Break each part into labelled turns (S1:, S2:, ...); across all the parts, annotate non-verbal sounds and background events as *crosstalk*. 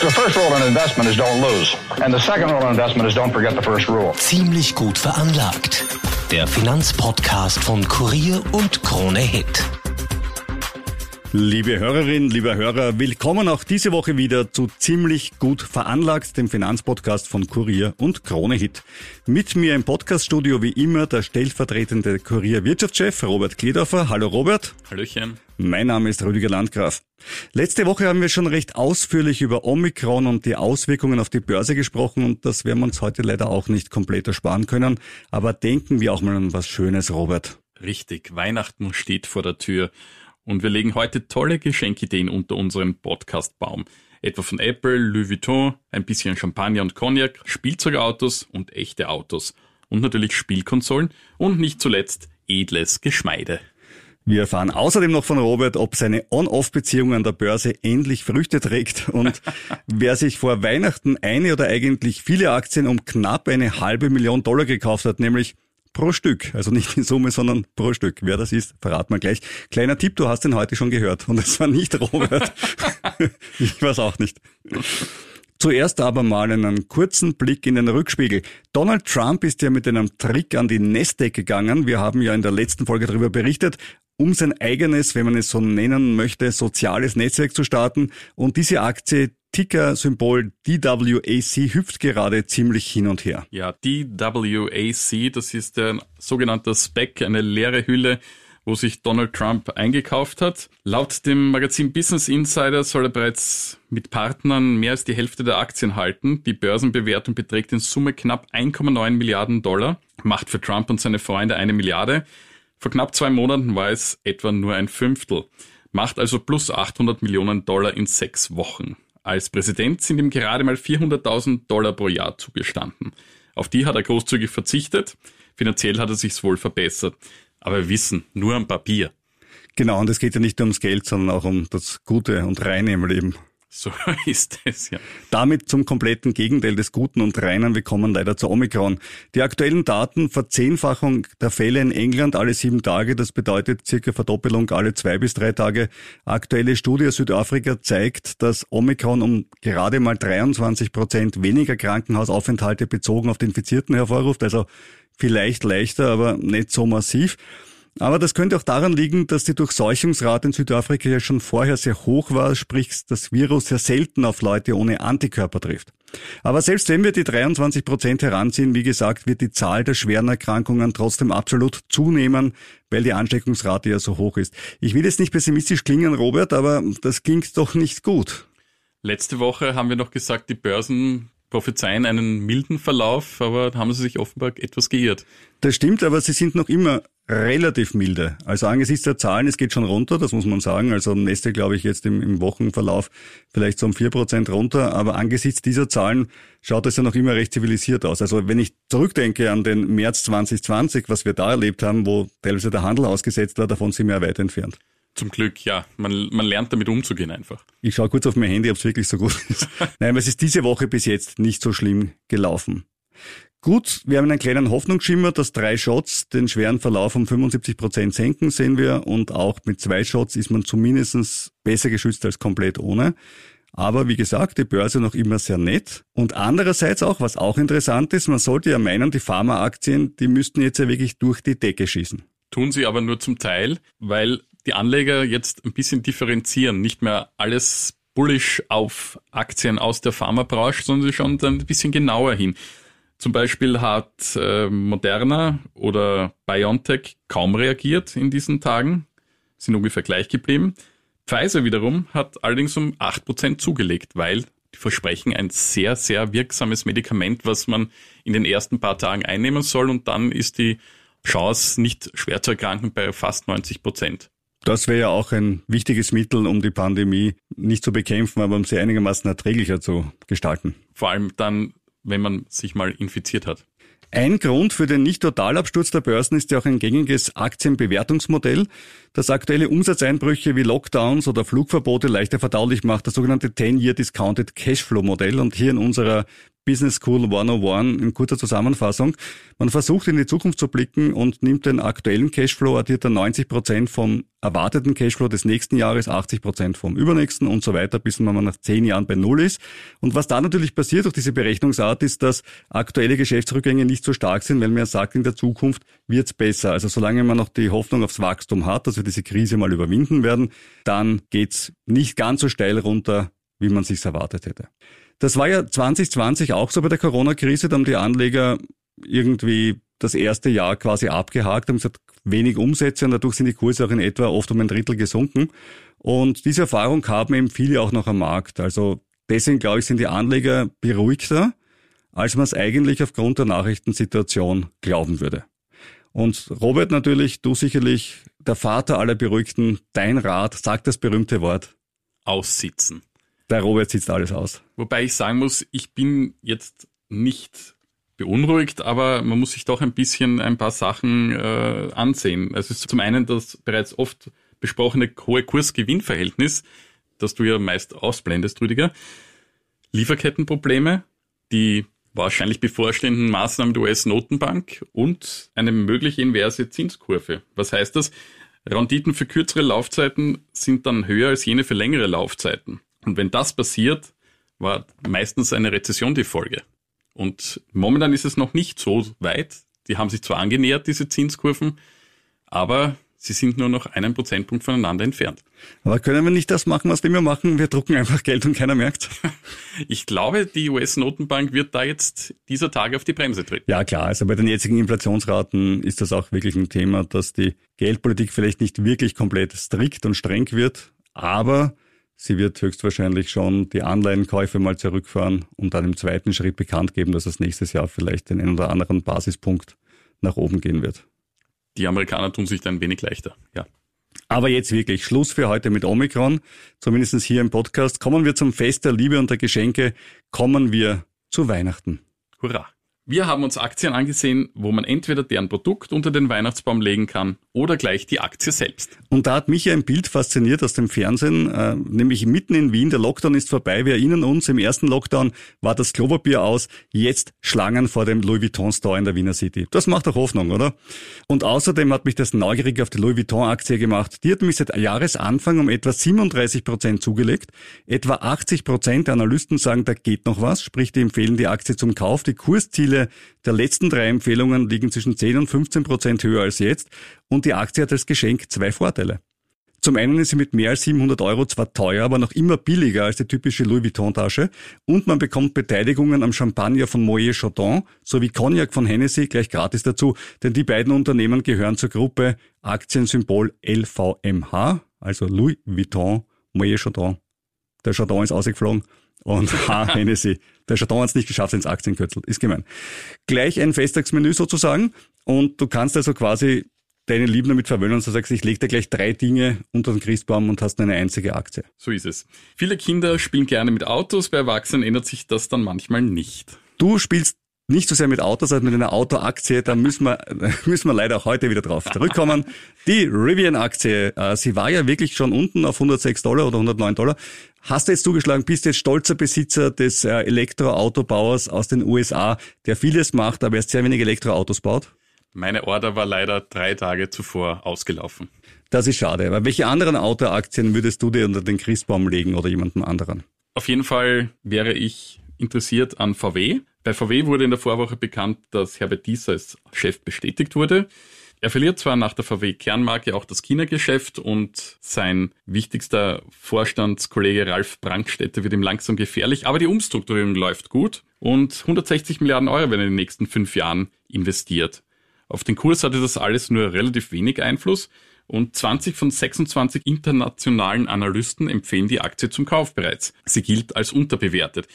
S1: The first rule in investment is don't lose. And the second rule in investment is don't forget the first rule.
S2: Ziemlich gut veranlagt. Der Finanzpodcast von Kurier und Krone Hit.
S3: Liebe Hörerinnen, lieber Hörer, willkommen auch diese Woche wieder zu Ziemlich gut veranlagt, dem Finanzpodcast von Kurier und Krone Hit. Mit mir im Podcaststudio wie immer der stellvertretende Kurier Wirtschaftschef Robert Kledorfer. Hallo Robert.
S4: Hallöchen.
S3: Mein Name ist Rüdiger Landgraf. Letzte Woche haben wir schon recht ausführlich über Omikron und die Auswirkungen auf die Börse gesprochen und das werden wir uns heute leider auch nicht komplett ersparen können. Aber denken wir auch mal an was Schönes, Robert.
S4: Richtig, Weihnachten steht vor der Tür und wir legen heute tolle Geschenkideen unter unserem Podcastbaum. Etwa von Apple, Louis Vuitton, ein bisschen Champagner und Cognac, Spielzeugautos und echte Autos und natürlich Spielkonsolen und nicht zuletzt edles Geschmeide.
S3: Wir erfahren außerdem noch von Robert, ob seine On-Off-Beziehung an der Börse endlich Früchte trägt und *laughs* wer sich vor Weihnachten eine oder eigentlich viele Aktien um knapp eine halbe Million Dollar gekauft hat, nämlich pro Stück. Also nicht in Summe, sondern pro Stück. Wer das ist, verrat mal gleich. Kleiner Tipp, du hast den heute schon gehört und es war nicht Robert. *laughs* ich weiß auch nicht. Zuerst aber mal einen kurzen Blick in den Rückspiegel. Donald Trump ist ja mit einem Trick an die Nasdaq gegangen. Wir haben ja in der letzten Folge darüber berichtet um sein eigenes, wenn man es so nennen möchte, soziales Netzwerk zu starten. Und diese Aktie, Ticker-Symbol DWAC, hüpft gerade ziemlich hin und her.
S4: Ja, DWAC, das ist der sogenannte Spec, eine leere Hülle, wo sich Donald Trump eingekauft hat. Laut dem Magazin Business Insider soll er bereits mit Partnern mehr als die Hälfte der Aktien halten. Die Börsenbewertung beträgt in Summe knapp 1,9 Milliarden Dollar, macht für Trump und seine Freunde eine Milliarde. Vor knapp zwei Monaten war es etwa nur ein Fünftel, macht also plus 800 Millionen Dollar in sechs Wochen. Als Präsident sind ihm gerade mal 400.000 Dollar pro Jahr zugestanden. Auf die hat er großzügig verzichtet. Finanziell hat er sich's wohl verbessert. Aber wir wissen, nur am Papier.
S3: Genau, und es geht ja nicht nur ums Geld, sondern auch um das Gute und Reine im Leben.
S4: So *laughs* ist es, ja.
S3: Damit zum kompletten Gegenteil des Guten und Reinen. Wir kommen leider zu Omikron. Die aktuellen Daten, Verzehnfachung der Fälle in England alle sieben Tage, das bedeutet circa Verdoppelung alle zwei bis drei Tage. Aktuelle Studie aus Südafrika zeigt, dass Omikron um gerade mal 23 Prozent weniger Krankenhausaufenthalte bezogen auf die Infizierten hervorruft. Also vielleicht leichter, aber nicht so massiv. Aber das könnte auch daran liegen, dass die Durchseuchungsrate in Südafrika ja schon vorher sehr hoch war, sprich das Virus sehr selten auf Leute ohne Antikörper trifft. Aber selbst wenn wir die 23 Prozent heranziehen, wie gesagt, wird die Zahl der schweren Erkrankungen trotzdem absolut zunehmen, weil die Ansteckungsrate ja so hoch ist. Ich will jetzt nicht pessimistisch klingen, Robert, aber das klingt doch nicht gut.
S4: Letzte Woche haben wir noch gesagt, die Börsen prophezeien einen milden Verlauf, aber haben sie sich offenbar etwas geirrt.
S3: Das stimmt, aber sie sind noch immer relativ milde. Also angesichts der Zahlen, es geht schon runter, das muss man sagen. Also Neste, glaube ich, jetzt im, im Wochenverlauf vielleicht so um vier Prozent runter. Aber angesichts dieser Zahlen schaut es ja noch immer recht zivilisiert aus. Also wenn ich zurückdenke an den März 2020, was wir da erlebt haben, wo teilweise der Handel ausgesetzt war, davon sind wir ja weit entfernt.
S4: Zum Glück, ja. Man, man lernt damit umzugehen einfach.
S3: Ich schaue kurz auf mein Handy, ob es wirklich so gut ist. *laughs* Nein, aber es ist diese Woche bis jetzt nicht so schlimm gelaufen. Gut, wir haben einen kleinen Hoffnungsschimmer, dass drei Shots den schweren Verlauf um 75 Prozent senken, sehen wir. Und auch mit zwei Shots ist man zumindest besser geschützt als komplett ohne. Aber wie gesagt, die Börse noch immer sehr nett. Und andererseits auch, was auch interessant ist, man sollte ja meinen, die Pharmaaktien, die müssten jetzt ja wirklich durch die Decke schießen.
S4: Tun sie aber nur zum Teil, weil die Anleger jetzt ein bisschen differenzieren, nicht mehr alles bullish auf Aktien aus der Pharmabranche, sondern sie schauen dann ein bisschen genauer hin. Zum Beispiel hat äh, Moderna oder BioNTech kaum reagiert in diesen Tagen, sind ungefähr gleich geblieben. Pfizer wiederum hat allerdings um 8% zugelegt, weil die versprechen ein sehr, sehr wirksames Medikament, was man in den ersten paar Tagen einnehmen soll und dann ist die Chance, nicht schwer zu erkranken, bei fast 90 Prozent.
S3: Das wäre ja auch ein wichtiges Mittel, um die Pandemie nicht zu bekämpfen, aber um sie einigermaßen erträglicher zu gestalten.
S4: Vor allem dann, wenn man sich mal infiziert hat.
S3: Ein Grund für den Nicht-Totalabsturz der Börsen ist ja auch ein gängiges Aktienbewertungsmodell, das aktuelle Umsatzeinbrüche wie Lockdowns oder Flugverbote leichter verdaulich macht, das sogenannte 10-Year Discounted Cashflow Modell. Und hier in unserer Business School 101 in kurzer Zusammenfassung. Man versucht in die Zukunft zu blicken und nimmt den aktuellen Cashflow, addiert dann 90 Prozent vom erwarteten Cashflow des nächsten Jahres, 80 Prozent vom übernächsten und so weiter, bis man nach zehn Jahren bei Null ist. Und was da natürlich passiert durch diese Berechnungsart ist, dass aktuelle Geschäftsrückgänge nicht so stark sind, weil man sagt, in der Zukunft wird's besser. Also solange man noch die Hoffnung aufs Wachstum hat, dass wir diese Krise mal überwinden werden, dann geht's nicht ganz so steil runter, wie man sich's erwartet hätte. Das war ja 2020 auch so bei der Corona-Krise, da haben die Anleger irgendwie das erste Jahr quasi abgehakt, haben gesagt, wenig Umsätze und dadurch sind die Kurse auch in etwa oft um ein Drittel gesunken. Und diese Erfahrung haben eben viele auch noch am Markt. Also deswegen glaube ich, sind die Anleger beruhigter, als man es eigentlich aufgrund der Nachrichtensituation glauben würde. Und Robert natürlich, du sicherlich der Vater aller Beruhigten, dein Rat, sag das berühmte Wort.
S4: Aussitzen.
S3: Der Robert sitzt alles aus.
S4: Wobei ich sagen muss, ich bin jetzt nicht beunruhigt, aber man muss sich doch ein bisschen ein paar Sachen äh, ansehen. Es ist zum einen das bereits oft besprochene hohe Kurs-Gewinn-Verhältnis, das du ja meist ausblendest, Rüdiger. Lieferkettenprobleme, die wahrscheinlich bevorstehenden Maßnahmen der US-Notenbank und eine mögliche inverse Zinskurve. Was heißt das? Renditen für kürzere Laufzeiten sind dann höher als jene für längere Laufzeiten. Und wenn das passiert, war meistens eine Rezession die Folge. Und momentan ist es noch nicht so weit. Die haben sich zwar angenähert, diese Zinskurven, aber sie sind nur noch einen Prozentpunkt voneinander entfernt.
S3: Aber können wir nicht das machen, was wir immer machen? Wir drucken einfach Geld und keiner merkt. *laughs*
S4: Ich glaube, die US-Notenbank wird da jetzt dieser Tage auf die Bremse treten.
S3: Ja, klar. Also bei den jetzigen Inflationsraten ist das auch wirklich ein Thema, dass die Geldpolitik vielleicht nicht wirklich komplett strikt und streng wird, aber Sie wird höchstwahrscheinlich schon die Anleihenkäufe mal zurückfahren und dann im zweiten Schritt bekannt geben, dass es nächstes Jahr vielleicht den einen oder anderen Basispunkt nach oben gehen wird.
S4: Die Amerikaner tun sich da ein wenig leichter, ja.
S3: Aber jetzt wirklich Schluss für heute mit Omikron. Zumindest hier im Podcast. Kommen wir zum Fest der Liebe und der Geschenke. Kommen wir zu Weihnachten.
S4: Hurra! Wir haben uns Aktien angesehen, wo man entweder deren Produkt unter den Weihnachtsbaum legen kann oder gleich die Aktie selbst.
S3: Und da hat mich ein Bild fasziniert aus dem Fernsehen, äh, nämlich mitten in Wien. Der Lockdown ist vorbei. Wir erinnern uns, im ersten Lockdown war das Klopapier aus. Jetzt Schlangen vor dem Louis Vuitton Store in der Wiener City. Das macht doch Hoffnung, oder? Und außerdem hat mich das neugierig auf die Louis Vuitton Aktie gemacht. Die hat mich seit Jahresanfang um etwa 37 Prozent zugelegt. Etwa 80 Prozent der Analysten sagen, da geht noch was. Sprich, die empfehlen die Aktie zum Kauf. Die Kursziele Ziele der letzten drei Empfehlungen liegen zwischen 10 und 15 Prozent höher als jetzt und die Aktie hat als Geschenk zwei Vorteile. Zum einen ist sie mit mehr als 700 Euro zwar teuer, aber noch immer billiger als die typische Louis Vuitton-Tasche und man bekommt Beteiligungen am Champagner von Moet Chandon sowie Cognac von Hennessy gleich gratis dazu, denn die beiden Unternehmen gehören zur Gruppe Aktiensymbol LVMH, also Louis Vuitton, Moet Chandon. Der Chandon ist ausgeflogen und *laughs* H. Hennessy. Der Chardon hat es nicht geschafft ins Aktienkürzel. Ist gemein. Gleich ein Festtagsmenü sozusagen. Und du kannst also quasi deine Lieben damit verwöhnen und du sagst, ich leg dir gleich drei Dinge unter den Christbaum und hast eine einzige Aktie.
S4: So ist es. Viele Kinder spielen gerne mit Autos, bei Erwachsenen ändert sich das dann manchmal nicht.
S3: Du spielst nicht so sehr mit Autos als mit einer Autoaktie, da müssen wir, *laughs* müssen wir leider auch heute wieder drauf zurückkommen. Die Rivian-Aktie, äh, sie war ja wirklich schon unten auf 106 Dollar oder 109 Dollar. Hast du jetzt zugeschlagen, bist jetzt stolzer Besitzer des äh, Elektroautobauers aus den USA, der vieles macht, aber erst sehr wenig Elektroautos baut?
S4: Meine Order war leider drei Tage zuvor ausgelaufen.
S3: Das ist schade. Aber welche anderen Autoaktien würdest du dir unter den Christbaum legen oder jemanden anderen?
S4: Auf jeden Fall wäre ich interessiert an VW. Bei VW wurde in der Vorwoche bekannt, dass Herbert Dies als Chef bestätigt wurde. Er verliert zwar nach der VW-Kernmarke auch das China-Geschäft und sein wichtigster Vorstandskollege Ralf Brankstätter wird ihm langsam gefährlich, aber die Umstrukturierung läuft gut und 160 Milliarden Euro werden in den nächsten fünf Jahren investiert. Auf den Kurs hatte das alles nur relativ wenig Einfluss und 20 von 26 internationalen Analysten empfehlen die Aktie zum Kauf bereits. Sie gilt als unterbewertet.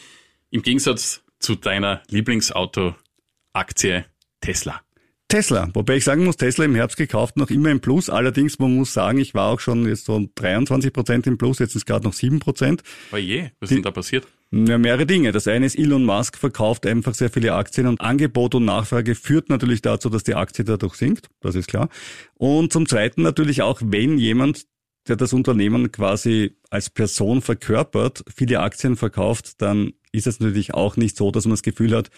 S4: Im Gegensatz zu deiner Lieblingsauto-Aktie Tesla.
S3: Tesla, wobei ich sagen muss, Tesla im Herbst gekauft, noch immer im Plus. Allerdings, man muss sagen, ich war auch schon jetzt so 23 Prozent im Plus, jetzt ist gerade noch 7 Prozent.
S4: Oh je, was ist denn da passiert?
S3: Ja, mehrere Dinge. Das eine ist, Elon Musk verkauft einfach sehr viele Aktien und Angebot und Nachfrage führt natürlich dazu, dass die Aktie dadurch sinkt. Das ist klar. Und zum Zweiten natürlich auch, wenn jemand, der das Unternehmen quasi als Person verkörpert, viele Aktien verkauft, dann ist es natürlich auch nicht so, dass man das Gefühl hat,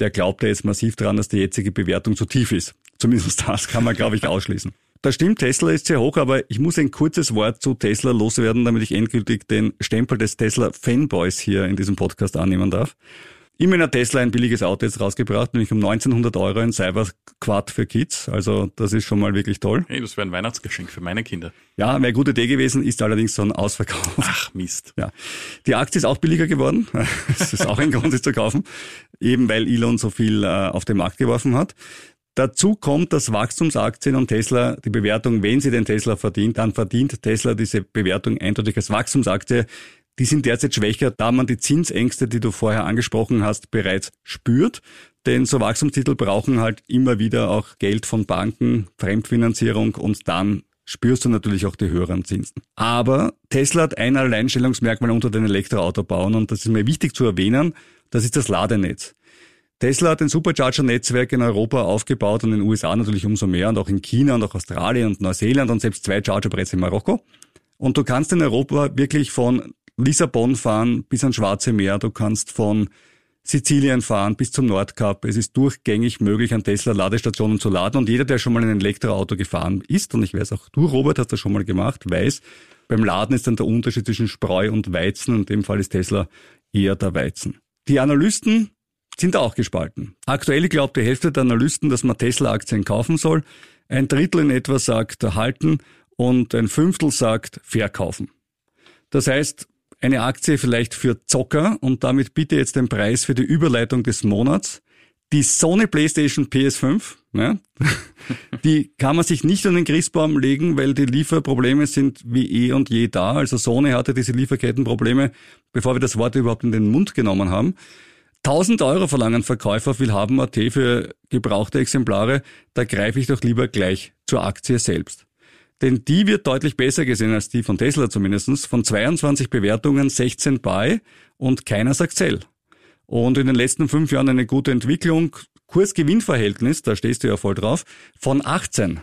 S3: der glaubt ja jetzt massiv daran, dass die jetzige Bewertung zu tief ist. *laughs* Zumindest das kann man, glaube ich, ausschließen. Das stimmt, Tesla ist sehr hoch, aber ich muss ein kurzes Wort zu Tesla loswerden, damit ich endgültig den Stempel des Tesla-Fanboys hier in diesem Podcast annehmen darf. Immerhin hat Tesla ein billiges Auto jetzt rausgebracht, nämlich um 1900 Euro ein Cyberquad für Kids. Also das ist schon mal wirklich toll.
S4: Hey, das wäre ein Weihnachtsgeschenk für meine Kinder.
S3: Ja, wäre eine gute Idee gewesen, ist allerdings so ein Ausverkauf.
S4: Ach, Mist.
S3: Ja. Die Aktie ist auch billiger geworden. *laughs* Das ist auch ein Grund, sie zu kaufen. Eben weil Elon so viel äh, auf den Markt geworfen hat. Dazu kommt, dass Wachstumsaktien und Tesla die Bewertung, wenn sie den Tesla verdient, dann verdient Tesla diese Bewertung eindeutig als Wachstumsaktie. Die sind derzeit schwächer, da man die Zinsängste, die du vorher angesprochen hast, bereits spürt. Denn so Wachstumstitel brauchen halt immer wieder auch Geld von Banken, Fremdfinanzierung und dann spürst du natürlich auch die höheren Zinsen. Aber Tesla hat ein Alleinstellungsmerkmal unter den Elektroautobauern und das ist mir wichtig zu erwähnen, das ist das Ladenetz. Tesla hat ein Supercharger-Netzwerk in Europa aufgebaut und in den USA natürlich umso mehr und auch in China und auch Australien und Neuseeland und selbst zwei Charger bereits in Marokko. Und du kannst in Europa wirklich von Lissabon fahren bis ans Schwarze Meer, du kannst von Sizilien fahren bis zum Nordkap. Es ist durchgängig möglich, an Tesla-Ladestationen zu laden. Und jeder, der schon mal in ein Elektroauto gefahren ist, und ich weiß auch, du, Robert, hast das schon mal gemacht, weiß, beim Laden ist dann der Unterschied zwischen Spreu und Weizen. In dem Fall ist Tesla eher der Weizen. Die Analysten sind auch gespalten. Aktuell glaubt die Hälfte der Analysten, dass man Tesla-Aktien kaufen soll. Ein Drittel in etwa sagt erhalten und ein Fünftel sagt verkaufen. Das heißt, eine Aktie vielleicht für Zocker und damit bitte jetzt den Preis für die Überleitung des Monats. Die Sony PlayStation PS5, ja, *laughs* die kann man sich nicht an den Christbaum legen, weil die Lieferprobleme sind wie eh und je da. Also Sony hatte diese Lieferkettenprobleme, bevor wir das Wort überhaupt in den Mund genommen haben. 1000 Euro verlangen Verkäufer will haben AT für gebrauchte Exemplare, da greife ich doch lieber gleich zur Aktie selbst. Denn die wird deutlich besser gesehen als die von Tesla zumindestens. Von 22 Bewertungen 16 bei und keiner sagt Sell. Und in den letzten fünf Jahren eine gute Entwicklung. Kurs-Gewinn-Verhältnis, da stehst du ja voll drauf, von 18.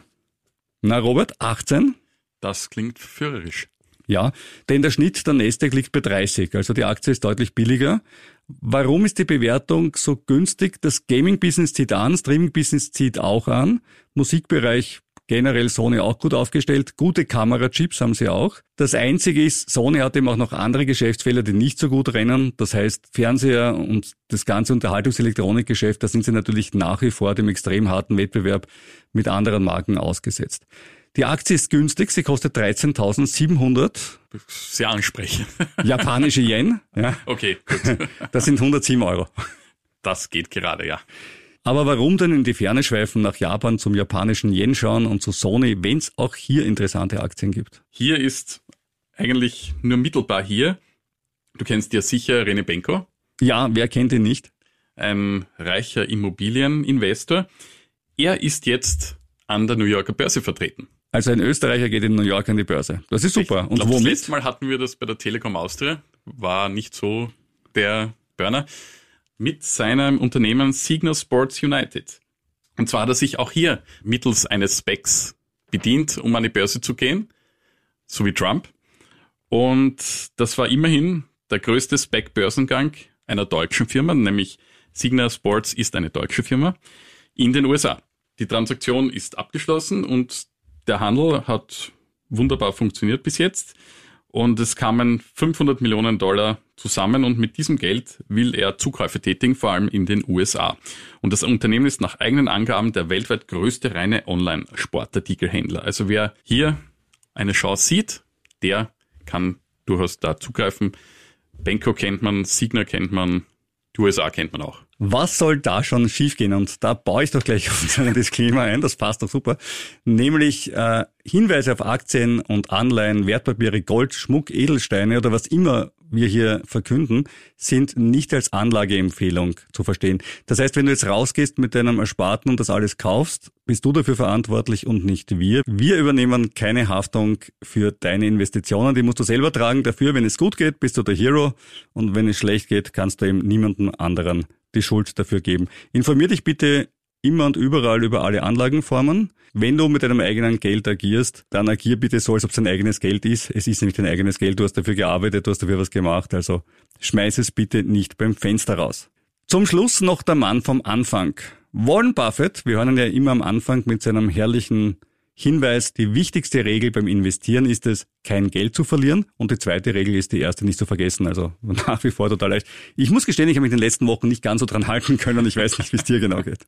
S3: Na Robert, 18?
S4: Das klingt führerisch.
S3: Ja, denn der Schnitt der Nasdaq liegt bei 30, also die Aktie ist deutlich billiger. Warum ist die Bewertung so günstig? Das Gaming-Business zieht an, Streaming-Business zieht auch an, Musikbereich generell Sony auch gut aufgestellt. Gute Kamerachips haben sie auch. Das Einzige ist, Sony hat eben auch noch andere Geschäftsfelder, die nicht so gut rennen. Das heißt, Fernseher und das ganze Unterhaltungselektronikgeschäft, da sind sie natürlich nach wie vor dem extrem harten Wettbewerb mit anderen Marken ausgesetzt. Die Aktie ist günstig, sie kostet 13.700.
S4: Sehr ansprechend. *laughs*
S3: Japanische Yen.
S4: Ja. Okay, gut.
S3: Das sind 107 Euro.
S4: Das geht gerade, ja.
S3: Aber warum denn in die Ferne schweifen, nach Japan zum japanischen Yen schauen und zu Sony, wenn es auch hier interessante Aktien gibt?
S4: Hier ist eigentlich nur mittelbar hier. Du kennst ja sicher Rene Benko.
S3: Ja, wer kennt ihn nicht?
S4: Ein reicher Immobilieninvestor. Er ist jetzt an der New Yorker Börse vertreten.
S3: Also ein Österreicher geht in New York an die Börse. Das ist super.
S4: Und glaub, womit? Das letzte Mal hatten wir das bei der Telekom Austria. War nicht so der Burner mit seinem Unternehmen Signal Sports United. Und zwar hat er sich auch hier mittels eines Specs bedient, um an die Börse zu gehen, so wie Trump. Und das war immerhin der größte Spec-Börsengang einer deutschen Firma, nämlich Signal Sports ist eine deutsche Firma in den USA. Die Transaktion ist abgeschlossen und der Handel hat wunderbar funktioniert bis jetzt. Und es kamen 500 Millionen Dollar zusammen und mit diesem Geld will er Zukäufe tätigen, vor allem in den USA. Und das Unternehmen ist nach eigenen Angaben der weltweit größte reine Online-Sportartikelhändler. Also wer hier eine Chance sieht, der kann durchaus da zugreifen. Benko kennt man, Signer kennt man, die USA kennt man auch.
S3: Was soll da schon schiefgehen? Und da baue ich doch gleich *laughs* unseren Disclaimer ein, das passt doch super. Nämlich äh, Hinweise auf Aktien und Anleihen, Wertpapiere, Gold, Schmuck, Edelsteine oder was immer wir hier verkünden, sind nicht als Anlageempfehlung zu verstehen. Das heißt, wenn du jetzt rausgehst mit deinem Ersparten und das alles kaufst, bist du dafür verantwortlich und nicht wir. Wir übernehmen keine Haftung für deine Investitionen. Die musst du selber tragen. Dafür, wenn es gut geht, bist du der Hero. Und wenn es schlecht geht, kannst du eben niemandem anderen die Schuld dafür geben. Informier dich bitte immer und überall über alle Anlagenformen. Wenn du mit deinem eigenen Geld agierst, dann agier bitte so, als ob es dein eigenes Geld ist. Es ist nämlich dein eigenes Geld, du hast dafür gearbeitet, du hast dafür was gemacht, also schmeiß es bitte nicht beim Fenster raus. Zum Schluss noch der Mann vom Anfang. Warren Buffett, wir hören ihn ja immer am Anfang mit seinem herrlichen Hinweis, die wichtigste Regel beim Investieren ist es, kein Geld zu verlieren. Und die zweite Regel ist die erste nicht zu vergessen. Also *laughs* nach wie vor total leicht. Ich muss gestehen, ich habe mich in den letzten Wochen nicht ganz so dran halten können und ich weiß nicht, wie es dir genau geht.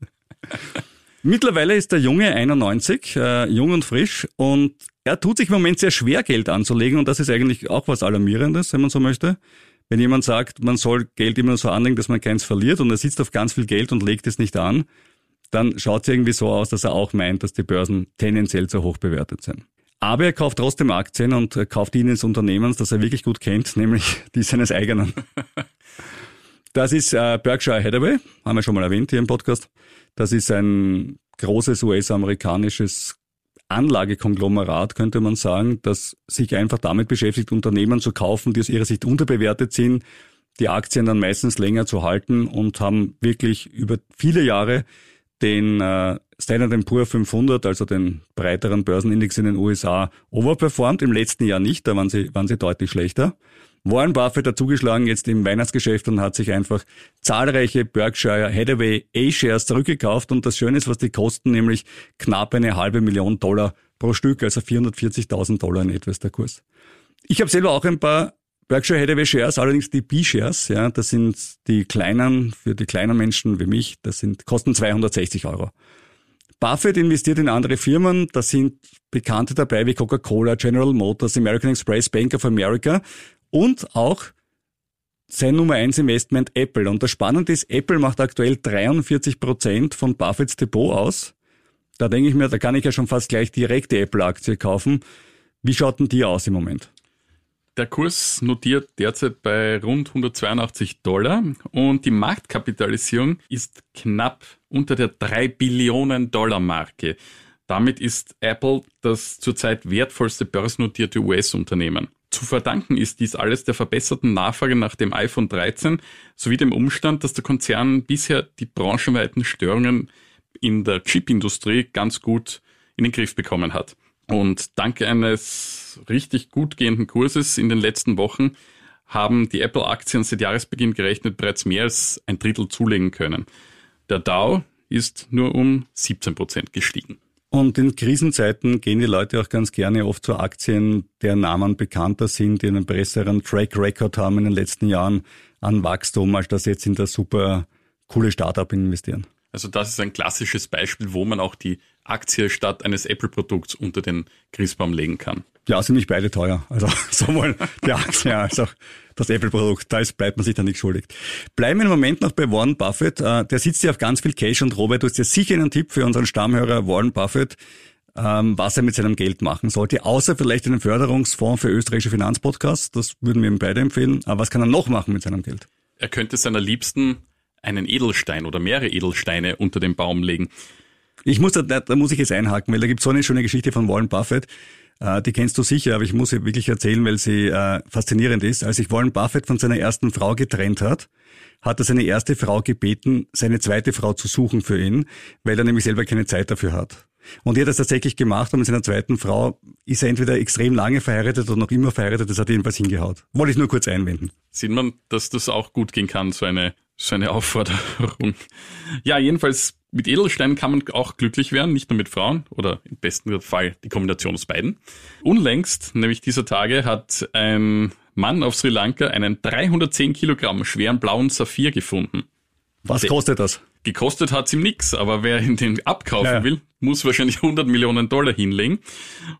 S3: *laughs* Mittlerweile ist der Junge 91, äh, jung und frisch und er tut sich im Moment sehr schwer, Geld anzulegen und das ist eigentlich auch was Alarmierendes, wenn man so möchte. Wenn jemand sagt, man soll Geld immer so anlegen, dass man keins verliert und er sitzt auf ganz viel Geld und legt es nicht an, dann schaut es irgendwie so aus, dass er auch meint, dass die Börsen tendenziell zu hoch bewertet sind. Aber er kauft trotzdem Aktien und kauft die eines Unternehmens, das er wirklich gut kennt, *laughs* nämlich die seines eigenen. *laughs* Das ist äh, Berkshire Hathaway, haben wir schon mal erwähnt hier im Podcast. Das ist ein großes US-amerikanisches Anlagekonglomerat, könnte man sagen, das sich einfach damit beschäftigt, Unternehmen zu kaufen, die aus ihrer Sicht unterbewertet sind, die Aktien dann meistens länger zu halten und haben wirklich über viele Jahre den äh, Standard Poor 500, also den breiteren Börsenindex in den USA, overperformed. Im letzten Jahr nicht, da waren sie, waren sie deutlich schlechter. Warren Buffett hat zugeschlagen jetzt im Weihnachtsgeschäft und hat sich einfach zahlreiche Berkshire Hathaway A-Shares zurückgekauft und das Schöne ist, was die kosten, nämlich knapp eine halbe Million Dollar pro Stück, also 440.000 Dollar in etwa ist der Kurs. Ich habe selber auch ein paar Berkshire Hathaway Shares, allerdings die B-Shares, ja, das sind die kleinen, für die kleinen Menschen wie mich, das sind, kosten 260 Euro. Buffett investiert in andere Firmen, da sind Bekannte dabei wie Coca-Cola, General Motors, American Express, Bank of America und auch sein Nummer 1 Investment Apple. Und das Spannende ist, Apple macht aktuell 43 Prozent von Buffetts Depot aus. Da denke ich mir, da kann ich ja schon fast gleich direkt die Apple-Aktie kaufen. Wie schaut denn die aus im Moment?
S4: Der Kurs notiert derzeit bei rund 182 Dollar und die Marktkapitalisierung ist knapp unter der 3 Billionen Dollar Marke. Damit ist Apple das zurzeit wertvollste börsennotierte US-Unternehmen. Zu verdanken ist dies alles der verbesserten Nachfrage nach dem iPhone 13 sowie dem Umstand, dass der Konzern bisher die branchenweiten Störungen in der Chipindustrie ganz gut in den Griff bekommen hat. Und dank eines richtig gut gehenden Kurses in den letzten Wochen haben die Apple-Aktien seit Jahresbeginn gerechnet bereits mehr als ein Drittel zulegen können. Der Dow ist nur um 17 Prozent gestiegen.
S3: Und in Krisenzeiten gehen die Leute auch ganz gerne oft zu Aktien, deren Namen bekannter sind, die einen besseren Track Record haben in den letzten Jahren an Wachstum, als dass jetzt in das super coole Startup investieren.
S4: Also das ist ein klassisches Beispiel, wo man auch die Aktie statt eines Apple-Produkts unter den Christbaum legen kann.
S3: Ja, sind nicht beide teuer. Also *laughs* sowohl die Aktie als auch das Apple-Produkt. Da ist, bleibt man sich dann nicht schuldig. Bleiben wir im Moment noch bei Warren Buffett. Äh, der sitzt ja auf ganz viel Cash und Robert, du hast ja sicher einen Tipp für unseren Stammhörer Warren Buffett, ähm, was er mit seinem Geld machen sollte, außer vielleicht einen Förderungsfonds für österreichische Finanzpodcasts. Das würden wir ihm beide empfehlen. Aber was kann er noch machen mit seinem Geld?
S4: Er könnte seiner Liebsten einen Edelstein oder mehrere Edelsteine unter den Baum legen.
S3: Ich muss da, da muss ich jetzt einhaken, weil da gibt es so eine schöne Geschichte von Warren Buffett. Äh, die kennst du sicher, aber ich muss sie wirklich erzählen, weil sie äh, faszinierend ist. Als sich Warren Buffett von seiner ersten Frau getrennt hat, hat er seine erste Frau gebeten, seine zweite Frau zu suchen für ihn, weil er nämlich selber keine Zeit dafür hat. Und er hat das tatsächlich gemacht und mit seiner zweiten Frau ist er entweder extrem lange verheiratet oder noch immer verheiratet. Das hat jedenfalls hingehaut. Wollte ich nur kurz einwenden.
S4: Sieht man, dass das auch gut gehen kann, so eine, so eine Aufforderung. Ja, jedenfalls mit Edelsteinen kann man auch glücklich werden, nicht nur mit Frauen oder im besten Fall die Kombination aus beiden. Unlängst, nämlich dieser Tage, hat ein Mann auf Sri Lanka einen 310 Kilogramm schweren blauen Saphir gefunden.
S3: Was kostet das?
S4: Gekostet hat's ihm nix, aber wer ihn den abkaufen ja. will, muss wahrscheinlich 100 Millionen Dollar hinlegen.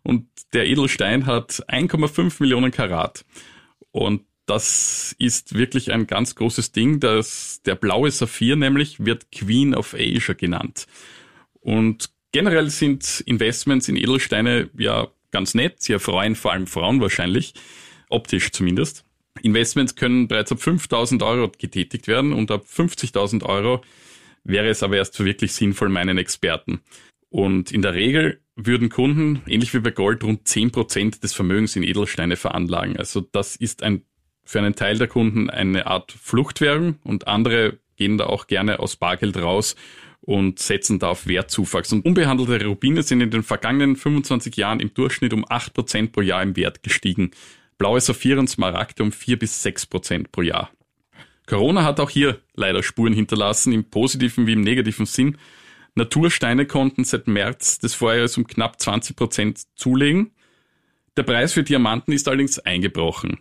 S4: Und der Edelstein hat 1,5 Millionen Karat. Und das ist wirklich ein ganz großes Ding. Das, der blaue Saphir nämlich wird Queen of Asia genannt. Und generell sind Investments in Edelsteine ja ganz nett. Sie erfreuen vor allem Frauen wahrscheinlich, optisch zumindest. Investments können bereits ab 5000 Euro getätigt werden und ab 50.000 Euro wäre es aber erst wirklich sinnvoll, meinen Experten. Und in der Regel würden Kunden, ähnlich wie bei Gold, rund 10% des Vermögens in Edelsteine veranlagen. Also das ist ein, für einen Teil der Kunden eine Art Fluchtwährung und andere gehen da auch gerne aus Bargeld raus und setzen da auf Wertzuwachs. Und unbehandelte Rubine sind in den vergangenen 25 Jahren im Durchschnitt um 8% pro Jahr im Wert gestiegen. Blaue Saphire und Smaragde um 4 bis 6% pro Jahr. Corona hat auch hier leider Spuren hinterlassen, im positiven wie im negativen Sinn. Natursteine konnten seit März des Vorjahres um knapp 20 Prozent zulegen. Der Preis für Diamanten ist allerdings eingebrochen.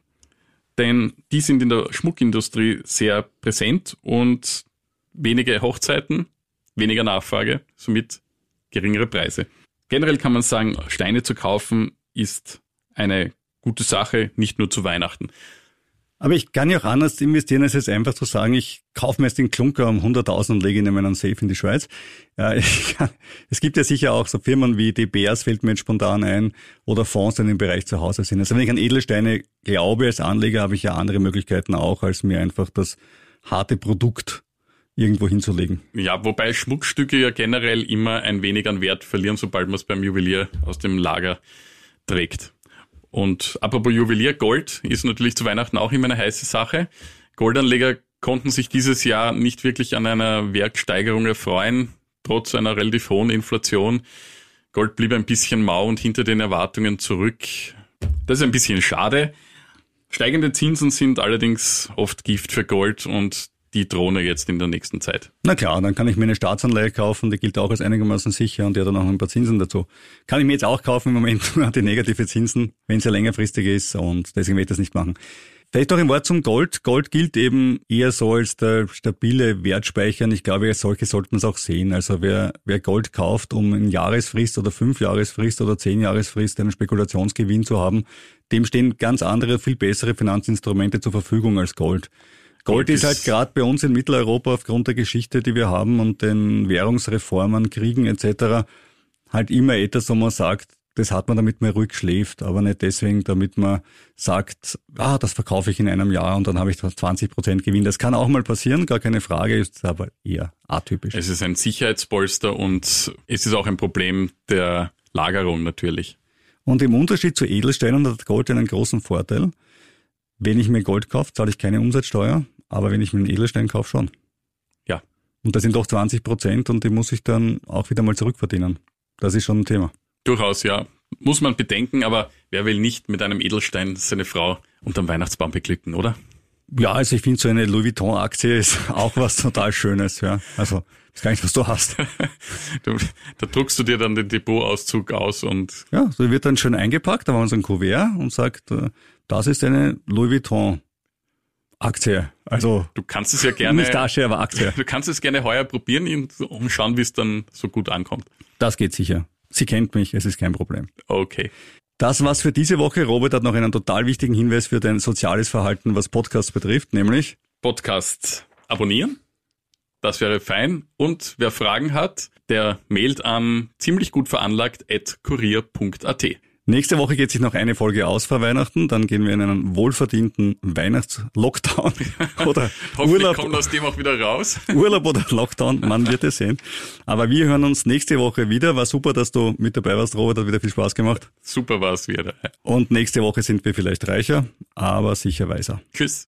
S4: Denn die sind in der Schmuckindustrie sehr präsent und wenige Hochzeiten, weniger Nachfrage, somit geringere Preise. Generell kann man sagen, Steine zu kaufen ist eine gute Sache, nicht nur zu Weihnachten.
S3: Aber ich kann ja auch anders investieren, als jetzt einfach zu sagen, ich kaufe mir jetzt den Klunker um 100.000 und lege ihn in meinen Safe in die Schweiz. Ja, *laughs* kann, es gibt ja sicher auch so Firmen wie die Bears, fällt mir jetzt spontan ein, oder Fonds, die in dem Bereich zu Hause sind. Also wenn ich an Edelsteine glaube als Anleger, habe ich ja andere Möglichkeiten auch, als mir einfach das harte Produkt irgendwo hinzulegen.
S4: Ja, wobei Schmuckstücke ja generell immer ein wenig an Wert verlieren, sobald man es beim Juwelier aus dem Lager trägt. Und apropos Juwelier, Gold ist natürlich zu Weihnachten auch immer eine heiße Sache. Goldanleger konnten sich dieses Jahr nicht wirklich an einer Wertsteigerung erfreuen, trotz einer relativ hohen Inflation. Gold blieb ein bisschen mau und hinter den Erwartungen zurück. Das ist ein bisschen schade. Steigende Zinsen sind allerdings oft Gift für Gold und die Drohne jetzt in der nächsten Zeit.
S3: Na klar, dann kann ich mir eine Staatsanleihe kaufen, die gilt auch als einigermaßen sicher und die hat dann auch ein paar Zinsen dazu. Kann ich mir jetzt auch kaufen im Moment, *laughs* die negative Zinsen, wenn es ja längerfristig ist und deswegen werde ich das nicht machen. Vielleicht auch ein Wort zum Gold. Gold gilt eben eher so als der stabile Wertspeicher. Und ich glaube, als solche sollte man es auch sehen. Also wer, wer Gold kauft, um in Jahresfrist oder fünf Jahresfrist oder zehn Jahresfrist einen Spekulationsgewinn zu haben, dem stehen ganz andere, viel bessere Finanzinstrumente zur Verfügung als Gold. Gold ist halt gerade bei uns in Mitteleuropa aufgrund der Geschichte, die wir haben und den Währungsreformen, Kriegen etc. halt immer etwas, wo man sagt, das hat man, damit man ruhig schläft, aber nicht deswegen, damit man sagt, ah, das verkaufe ich in einem Jahr und dann habe ich 20 Prozent Gewinn. Das kann auch mal passieren, gar keine Frage, ist aber eher atypisch.
S4: Es ist ein Sicherheitspolster und es ist auch ein Problem der Lagerung natürlich.
S3: Und im Unterschied zu Edelsteinen hat Gold einen großen Vorteil. Wenn ich mir Gold kaufe, zahle ich keine Umsatzsteuer. Aber wenn ich mir einen Edelstein kaufe, schon.
S4: Ja.
S3: Und das sind doch 20 Prozent und die muss ich dann auch wieder mal zurückverdienen. Das ist schon ein Thema.
S4: Durchaus, ja. Muss man bedenken, aber wer will nicht mit einem Edelstein seine Frau unterm Weihnachtsbaum beglücken, oder?
S3: Ja, also ich finde so eine Louis Vuitton-Aktie ist *laughs* auch was total Schönes, ja. Also, ist gar nicht, was du hast. *laughs*
S4: du, da druckst du dir dann den Depotauszug aus und.
S3: Ja, so wird dann schön eingepackt, da haben wir ein Kuvert und sagt, äh, das ist eine Louis Vuitton Aktie. Also
S4: du kannst es ja gerne
S3: nicht Tasche, aber Aktie.
S4: Du kannst es gerne heuer probieren und schauen, wie es dann so gut ankommt.
S3: Das geht sicher. Sie kennt mich, es ist kein Problem.
S4: Okay.
S3: Das war's für diese Woche. Robert hat noch einen total wichtigen Hinweis für dein soziales Verhalten, was Podcasts betrifft, nämlich
S4: Podcast abonnieren. Das wäre fein. Und wer Fragen hat, der mailt an ziemlich gut veranlagt at kurier.at.
S3: Nächste Woche geht sich noch eine Folge aus vor Weihnachten, dann gehen wir in einen wohlverdienten Weihnachtslockdown *laughs*
S4: oder *laughs* Urlaub. kommen aus dem auch wieder raus. *laughs*
S3: Urlaub oder Lockdown, man wird es sehen. Aber wir hören uns nächste Woche wieder. War super, dass du mit dabei warst, Robert, hat wieder viel Spaß gemacht.
S4: Super war es wieder.
S3: Und nächste Woche sind wir vielleicht reicher, aber sicher weiser.
S4: Tschüss.